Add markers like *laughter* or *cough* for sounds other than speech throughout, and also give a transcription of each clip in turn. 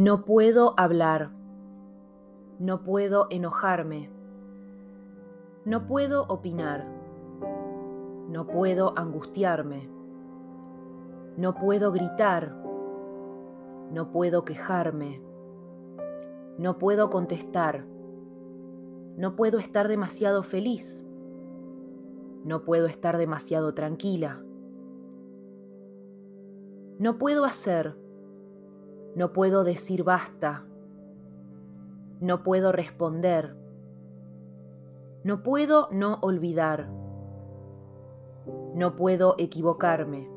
No puedo hablar. No puedo enojarme. No puedo opinar. No puedo angustiarme. No puedo gritar. No puedo quejarme. No puedo contestar. No puedo estar demasiado feliz. No puedo estar demasiado tranquila. No puedo hacer no puedo decir basta. No puedo responder. No puedo no olvidar. No puedo equivocarme.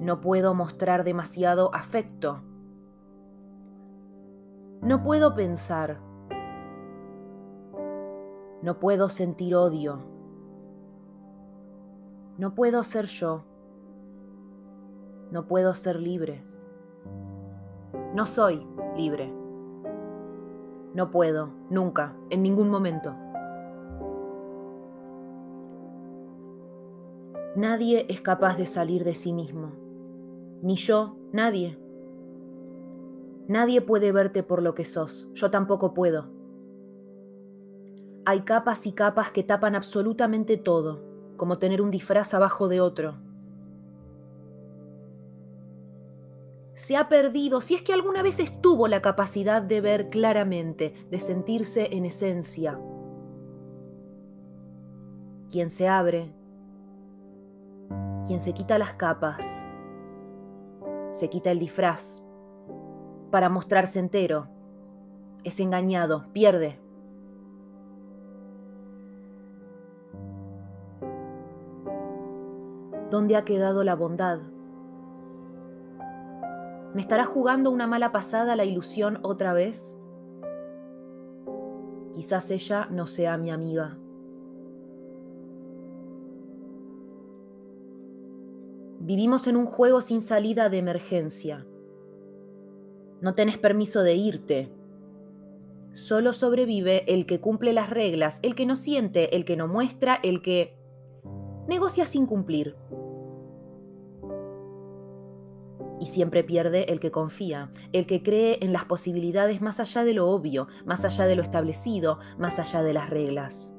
No puedo mostrar demasiado afecto. No puedo pensar. No puedo sentir odio. No puedo ser yo. No puedo ser libre. No soy libre. No puedo, nunca, en ningún momento. Nadie es capaz de salir de sí mismo. Ni yo, nadie. Nadie puede verte por lo que sos. Yo tampoco puedo. Hay capas y capas que tapan absolutamente todo, como tener un disfraz abajo de otro. Se ha perdido, si es que alguna vez estuvo la capacidad de ver claramente, de sentirse en esencia. Quien se abre, quien se quita las capas, se quita el disfraz para mostrarse entero, es engañado, pierde. ¿Dónde ha quedado la bondad? ¿Me estará jugando una mala pasada la ilusión otra vez? Quizás ella no sea mi amiga. Vivimos en un juego sin salida de emergencia. No tenés permiso de irte. Solo sobrevive el que cumple las reglas, el que no siente, el que no muestra, el que negocia sin cumplir y siempre pierde el que confía, el que cree en las posibilidades más allá de lo obvio, más allá de lo establecido, más allá de las reglas.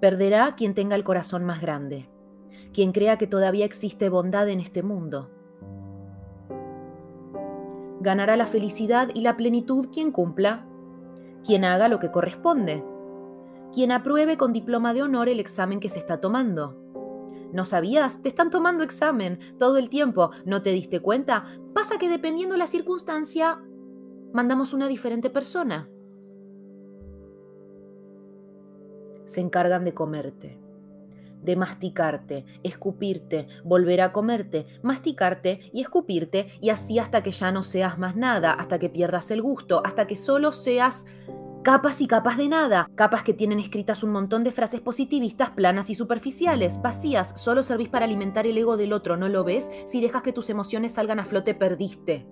Perderá quien tenga el corazón más grande, quien crea que todavía existe bondad en este mundo. Ganará la felicidad y la plenitud quien cumpla, quien haga lo que corresponde, quien apruebe con diploma de honor el examen que se está tomando ¿No sabías? Te están tomando examen todo el tiempo. ¿No te diste cuenta? Pasa que dependiendo la circunstancia, mandamos una diferente persona. Se encargan de comerte, de masticarte, escupirte, volver a comerte, masticarte y escupirte y así hasta que ya no seas más nada, hasta que pierdas el gusto, hasta que solo seas Capas y capas de nada, capas que tienen escritas un montón de frases positivistas planas y superficiales, vacías, solo servís para alimentar el ego del otro, ¿no lo ves? Si dejas que tus emociones salgan a flote, perdiste.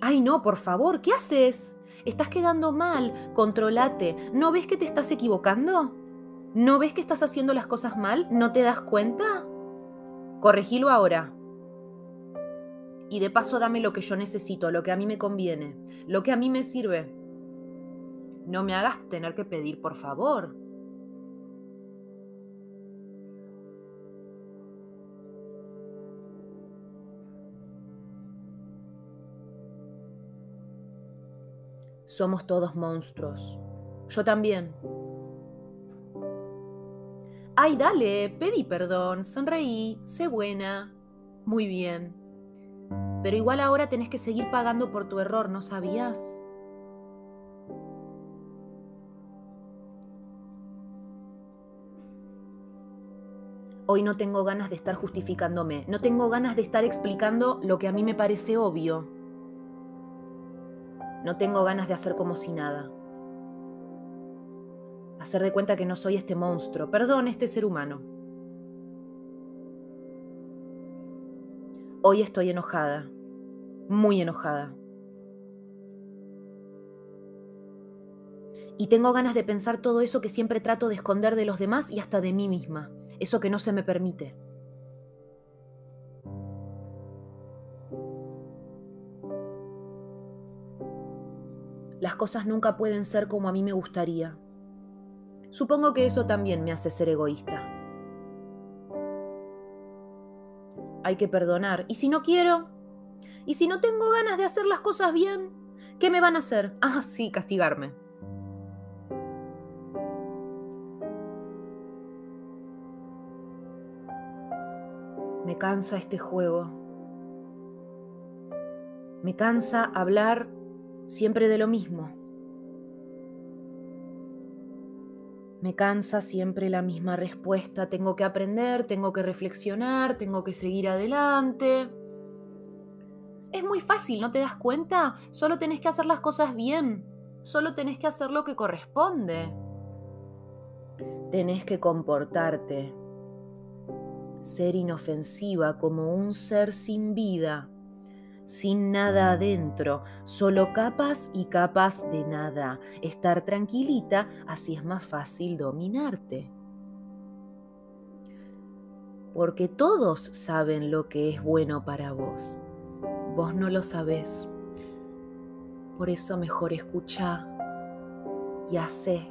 Ay, no, por favor, ¿qué haces? Estás quedando mal, controlate. ¿No ves que te estás equivocando? ¿No ves que estás haciendo las cosas mal? ¿No te das cuenta? Corregilo ahora. Y de paso dame lo que yo necesito, lo que a mí me conviene, lo que a mí me sirve. No me hagas tener que pedir, por favor. Somos todos monstruos. Yo también. Ay, dale, pedí perdón, sonreí, sé buena. Muy bien. Pero igual ahora tenés que seguir pagando por tu error, ¿no sabías? Hoy no tengo ganas de estar justificándome, no tengo ganas de estar explicando lo que a mí me parece obvio. No tengo ganas de hacer como si nada. Hacer de cuenta que no soy este monstruo, perdón, este ser humano. Hoy estoy enojada, muy enojada. Y tengo ganas de pensar todo eso que siempre trato de esconder de los demás y hasta de mí misma, eso que no se me permite. Las cosas nunca pueden ser como a mí me gustaría. Supongo que eso también me hace ser egoísta. Hay que perdonar. ¿Y si no quiero? ¿Y si no tengo ganas de hacer las cosas bien? ¿Qué me van a hacer? *laughs* Ah, sí, castigarme. Me cansa este juego. Me cansa hablar siempre de lo mismo. Me cansa siempre la misma respuesta. Tengo que aprender, tengo que reflexionar, tengo que seguir adelante. Es muy fácil, ¿no te das cuenta? Solo tenés que hacer las cosas bien. Solo tenés que hacer lo que corresponde. Tenés que comportarte. Ser inofensiva como un ser sin vida sin nada adentro, solo capas y capas de nada. Estar tranquilita, así es más fácil dominarte. Porque todos saben lo que es bueno para vos. Vos no lo sabés. Por eso mejor escucha y hace.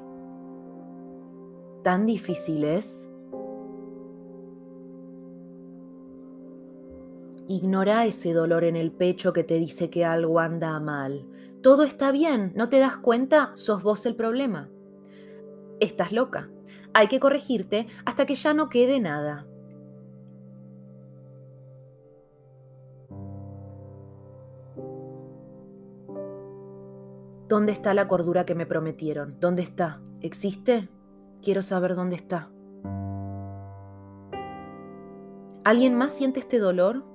¿Tan difícil es? Ignora ese dolor en el pecho que te dice que algo anda mal. Todo está bien, ¿no te das cuenta? Sos vos el problema. Estás loca. Hay que corregirte hasta que ya no quede nada. ¿Dónde está la cordura que me prometieron? ¿Dónde está? ¿Existe? Quiero saber dónde está. ¿Alguien más siente este dolor?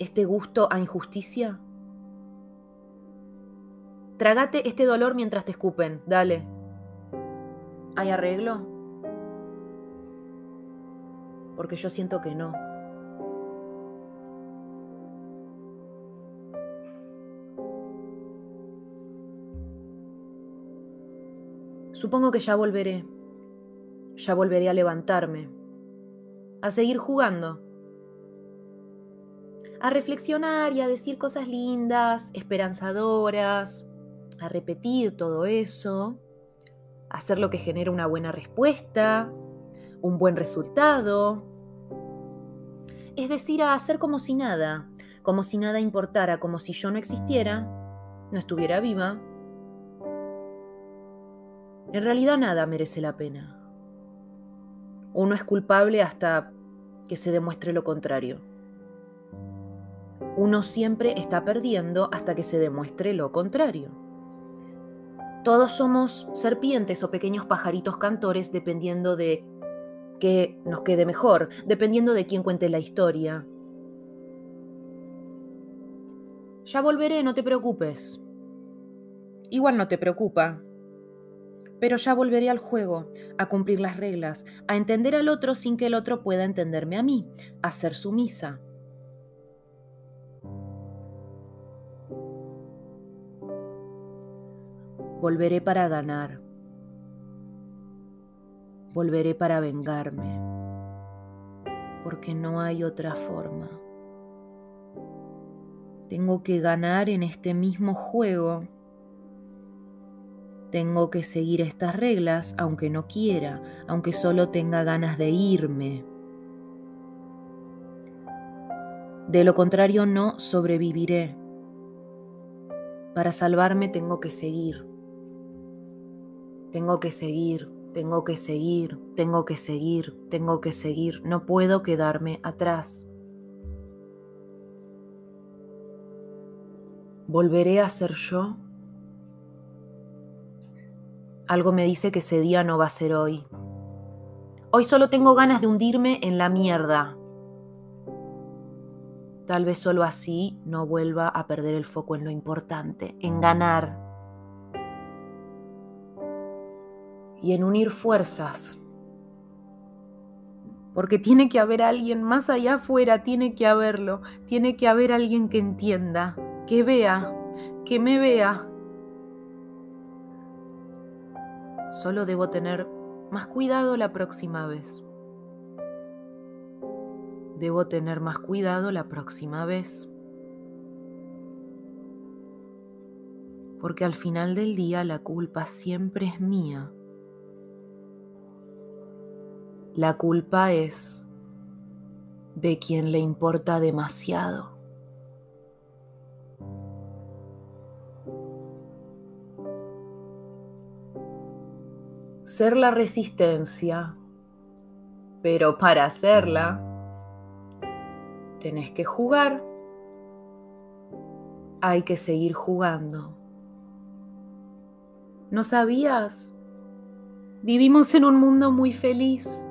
Este gusto a injusticia? Trágate este dolor mientras te escupen, dale. ¿Hay arreglo? Porque yo siento que no. Supongo que ya volveré. Ya volveré a levantarme. A seguir jugando a reflexionar y a decir cosas lindas, esperanzadoras, a repetir todo eso, a hacer lo que genera una buena respuesta, un buen resultado. Es decir, a hacer como si nada, como si nada importara, como si yo no existiera, no estuviera viva. En realidad nada merece la pena. Uno es culpable hasta que se demuestre lo contrario. Uno siempre está perdiendo hasta que se demuestre lo contrario. Todos somos serpientes o pequeños pajaritos cantores dependiendo de qué nos quede mejor, dependiendo de quién cuente la historia. Ya volveré, no te preocupes. Igual no te preocupa. Pero ya volveré al juego, a cumplir las reglas, a entender al otro sin que el otro pueda entenderme a mí, a ser sumisa, Volveré para ganar. Volveré para vengarme. Porque no hay otra forma. Tengo que ganar en este mismo juego. Tengo que seguir estas reglas aunque no quiera, aunque solo tenga ganas de irme. De lo contrario no sobreviviré. Para salvarme tengo que seguir. Tengo que seguir, tengo que seguir, tengo que seguir, tengo que seguir. No puedo quedarme atrás. ¿Volveré a ser yo? Algo me dice que ese día no va a ser hoy. Hoy solo tengo ganas de hundirme en la mierda. Tal vez solo así no vuelva a perder el foco en lo importante, en ganar y en unir fuerzas Porque tiene que haber alguien más allá afuera, tiene que haberlo, tiene que haber alguien que entienda, que vea, que me vea. Solo debo tener más cuidado la próxima vez. Debo tener más cuidado la próxima vez. Porque al final del día la culpa siempre es mía. La culpa es de quien le importa demasiado. Ser la resistencia, pero para hacerla tenés que jugar, hay que seguir jugando. ¿No sabías? Vivimos en un mundo muy feliz